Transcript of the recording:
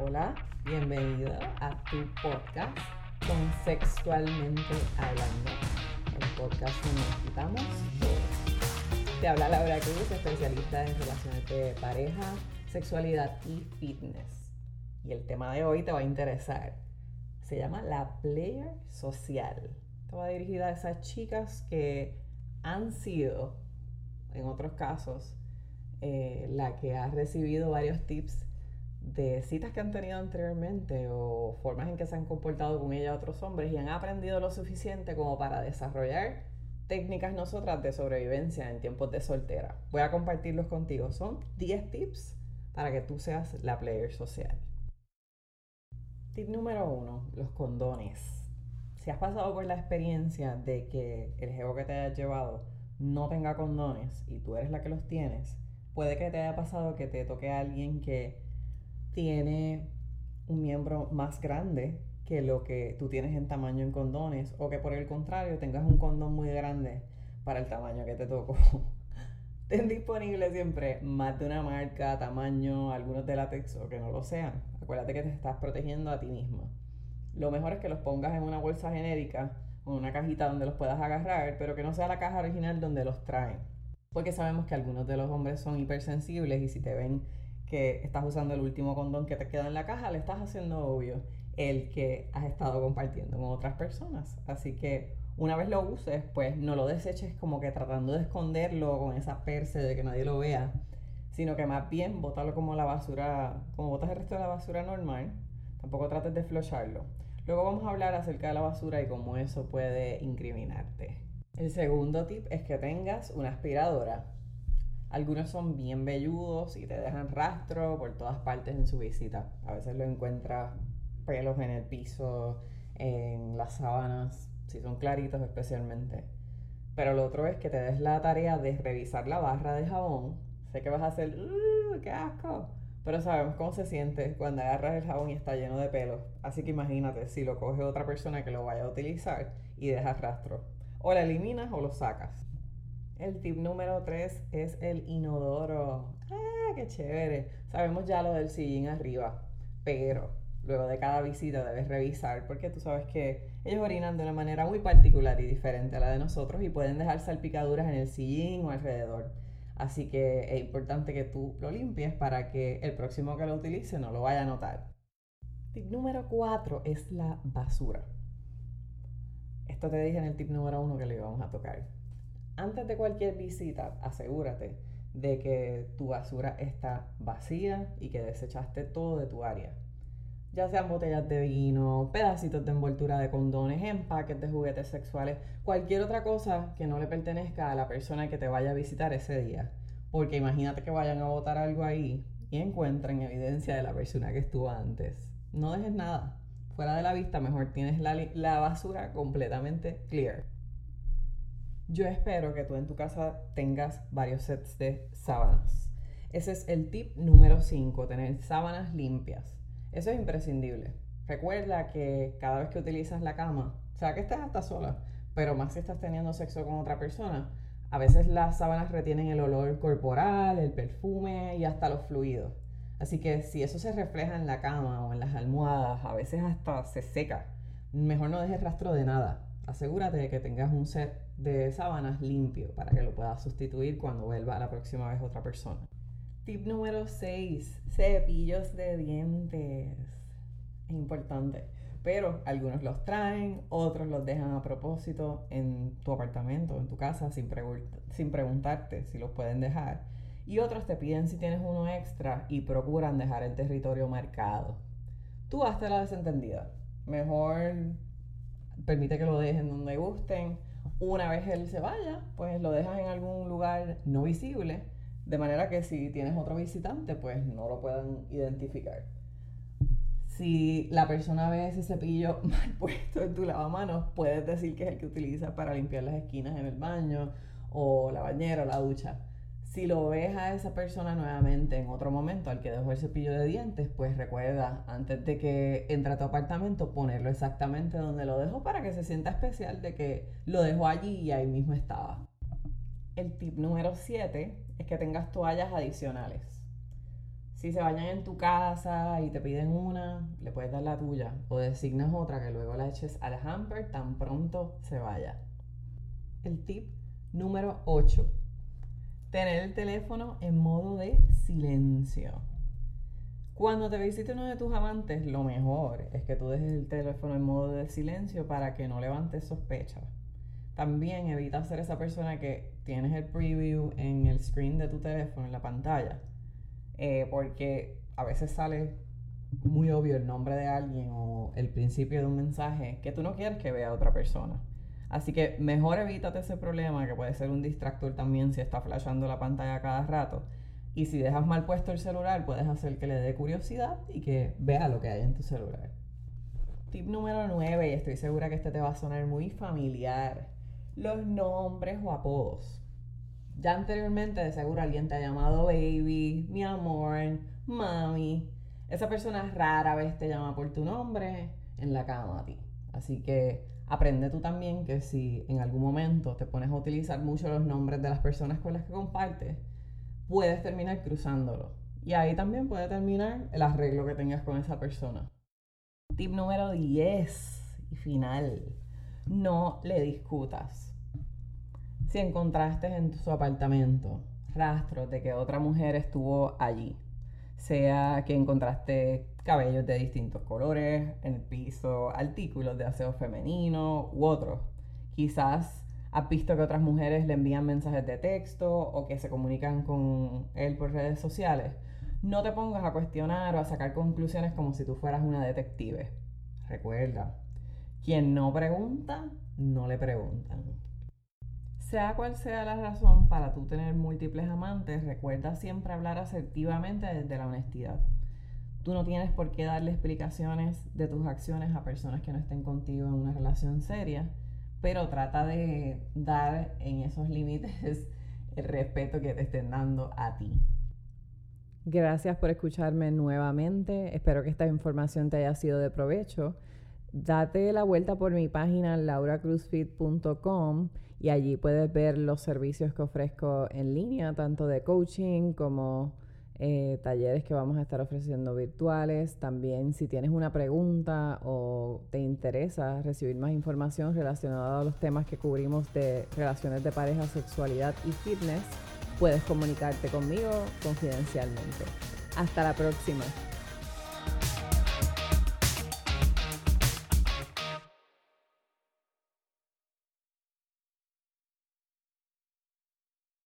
Hola, bienvenida a tu podcast Consexualmente Hablando, el podcast donde nos quitamos todo. Te habla Laura Cruz, especialista en relaciones de pareja, sexualidad y fitness. Y el tema de hoy te va a interesar. Se llama la player social. Va dirigida a esas chicas que han sido, en otros casos, eh, la que ha recibido varios tips de citas que han tenido anteriormente o formas en que se han comportado con ella otros hombres y han aprendido lo suficiente como para desarrollar técnicas nosotras de sobrevivencia en tiempos de soltera. Voy a compartirlos contigo. Son 10 tips para que tú seas la player social. Tip número 1, los condones. Si has pasado por la experiencia de que el jevo que te haya llevado no tenga condones y tú eres la que los tienes, puede que te haya pasado que te toque a alguien que tiene un miembro más grande que lo que tú tienes en tamaño en condones o que por el contrario tengas un condón muy grande para el tamaño que te tocó. Ten disponible siempre más de una marca, tamaño, algunos de látex o que no lo sean. Acuérdate que te estás protegiendo a ti mismo. Lo mejor es que los pongas en una bolsa genérica o en una cajita donde los puedas agarrar, pero que no sea la caja original donde los traen. Porque sabemos que algunos de los hombres son hipersensibles y si te ven que estás usando el último condón que te queda en la caja, le estás haciendo obvio el que has estado compartiendo con otras personas. Así que una vez lo uses, pues no lo deseches como que tratando de esconderlo con esa perse de que nadie lo vea, sino que más bien bótalo como la basura, como botas el resto de la basura normal. Tampoco trates de flocharlo. Luego vamos a hablar acerca de la basura y cómo eso puede incriminarte. El segundo tip es que tengas una aspiradora algunos son bien velludos y te dejan rastro por todas partes en su visita. A veces lo encuentras pelos en el piso, en las sábanas, si son claritos especialmente. Pero lo otro es que te des la tarea de revisar la barra de jabón. Sé que vas a hacer, ¡uh, qué asco! Pero sabemos cómo se siente cuando agarras el jabón y está lleno de pelos. Así que imagínate si lo coge otra persona que lo vaya a utilizar y dejas rastro. O la eliminas o lo sacas. El tip número 3 es el inodoro. ¡Ah, qué chévere! Sabemos ya lo del sillín arriba, pero luego de cada visita debes revisar porque tú sabes que ellos orinan de una manera muy particular y diferente a la de nosotros y pueden dejar salpicaduras en el sillín o alrededor. Así que es importante que tú lo limpies para que el próximo que lo utilice no lo vaya a notar. Tip número 4 es la basura. Esto te dije en el tip número 1 que le íbamos a tocar antes de cualquier visita, asegúrate de que tu basura está vacía y que desechaste todo de tu área. Ya sean botellas de vino, pedacitos de envoltura de condones, empaques de juguetes sexuales, cualquier otra cosa que no le pertenezca a la persona que te vaya a visitar ese día. Porque imagínate que vayan a botar algo ahí y encuentren evidencia de la persona que estuvo antes. No dejes nada. Fuera de la vista, mejor tienes la, la basura completamente clear. Yo espero que tú en tu casa tengas varios sets de sábanas. Ese es el tip número 5, tener sábanas limpias. Eso es imprescindible. Recuerda que cada vez que utilizas la cama, o sea que estés hasta sola, pero más si estás teniendo sexo con otra persona, a veces las sábanas retienen el olor corporal, el perfume y hasta los fluidos. Así que si eso se refleja en la cama o en las almohadas, a veces hasta se seca. Mejor no dejes rastro de nada asegúrate de que tengas un set de sábanas limpio para que lo puedas sustituir cuando vuelva la próxima vez otra persona. Tip número 6, cepillos de dientes. Es importante, pero algunos los traen, otros los dejan a propósito en tu apartamento, en tu casa, sin, sin preguntarte si los pueden dejar. Y otros te piden si tienes uno extra y procuran dejar el territorio marcado. Tú hazte la desentendida. Mejor permite que lo dejen donde gusten. Una vez él se vaya, pues lo dejas en algún lugar no visible, de manera que si tienes otro visitante, pues no lo puedan identificar. Si la persona ve ese cepillo mal puesto en tu lavamanos, puedes decir que es el que utilizas para limpiar las esquinas en el baño o la bañera o la ducha. Si lo ves a esa persona nuevamente en otro momento al que dejó el cepillo de dientes, pues recuerda antes de que entre a tu apartamento ponerlo exactamente donde lo dejó para que se sienta especial de que lo dejó allí y ahí mismo estaba. El tip número 7 es que tengas toallas adicionales. Si se bañan en tu casa y te piden una, le puedes dar la tuya o designas otra que luego la eches al hamper tan pronto se vaya. El tip número 8. Tener el teléfono en modo de silencio. Cuando te visite uno de tus amantes, lo mejor es que tú dejes el teléfono en modo de silencio para que no levantes sospechas. También evita ser esa persona que tienes el preview en el screen de tu teléfono, en la pantalla, eh, porque a veces sale muy obvio el nombre de alguien o el principio de un mensaje que tú no quieres que vea otra persona. Así que mejor evítate ese problema que puede ser un distractor también si está flashando la pantalla cada rato y si dejas mal puesto el celular, puedes hacer que le dé curiosidad y que vea lo que hay en tu celular. Tip número 9, y estoy segura que este te va a sonar muy familiar. Los nombres o apodos. Ya anteriormente de seguro alguien te ha llamado baby, mi amor, mami. Esa persona rara vez te llama por tu nombre en la cama a ti. Así que aprende tú también que si en algún momento te pones a utilizar mucho los nombres de las personas con las que compartes, puedes terminar cruzándolo. Y ahí también puede terminar el arreglo que tengas con esa persona. Tip número 10 y final. No le discutas. Si encontraste en su apartamento rastros de que otra mujer estuvo allí, sea que encontraste cabellos de distintos colores en el piso, artículos de aseo femenino u otros, quizás has visto que otras mujeres le envían mensajes de texto o que se comunican con él por redes sociales, no te pongas a cuestionar o a sacar conclusiones como si tú fueras una detective. Recuerda, quien no pregunta, no le preguntan. Sea cual sea la razón para tú tener múltiples amantes, recuerda siempre hablar asertivamente desde la honestidad. Tú no tienes por qué darle explicaciones de tus acciones a personas que no estén contigo en una relación seria pero trata de dar en esos límites el respeto que te estén dando a ti. Gracias por escucharme nuevamente. Espero que esta información te haya sido de provecho. Date la vuelta por mi página lauracruzfit.com y allí puedes ver los servicios que ofrezco en línea, tanto de coaching como eh, talleres que vamos a estar ofreciendo virtuales. También si tienes una pregunta o te interesa recibir más información relacionada a los temas que cubrimos de relaciones de pareja, sexualidad y fitness, puedes comunicarte conmigo confidencialmente. Hasta la próxima.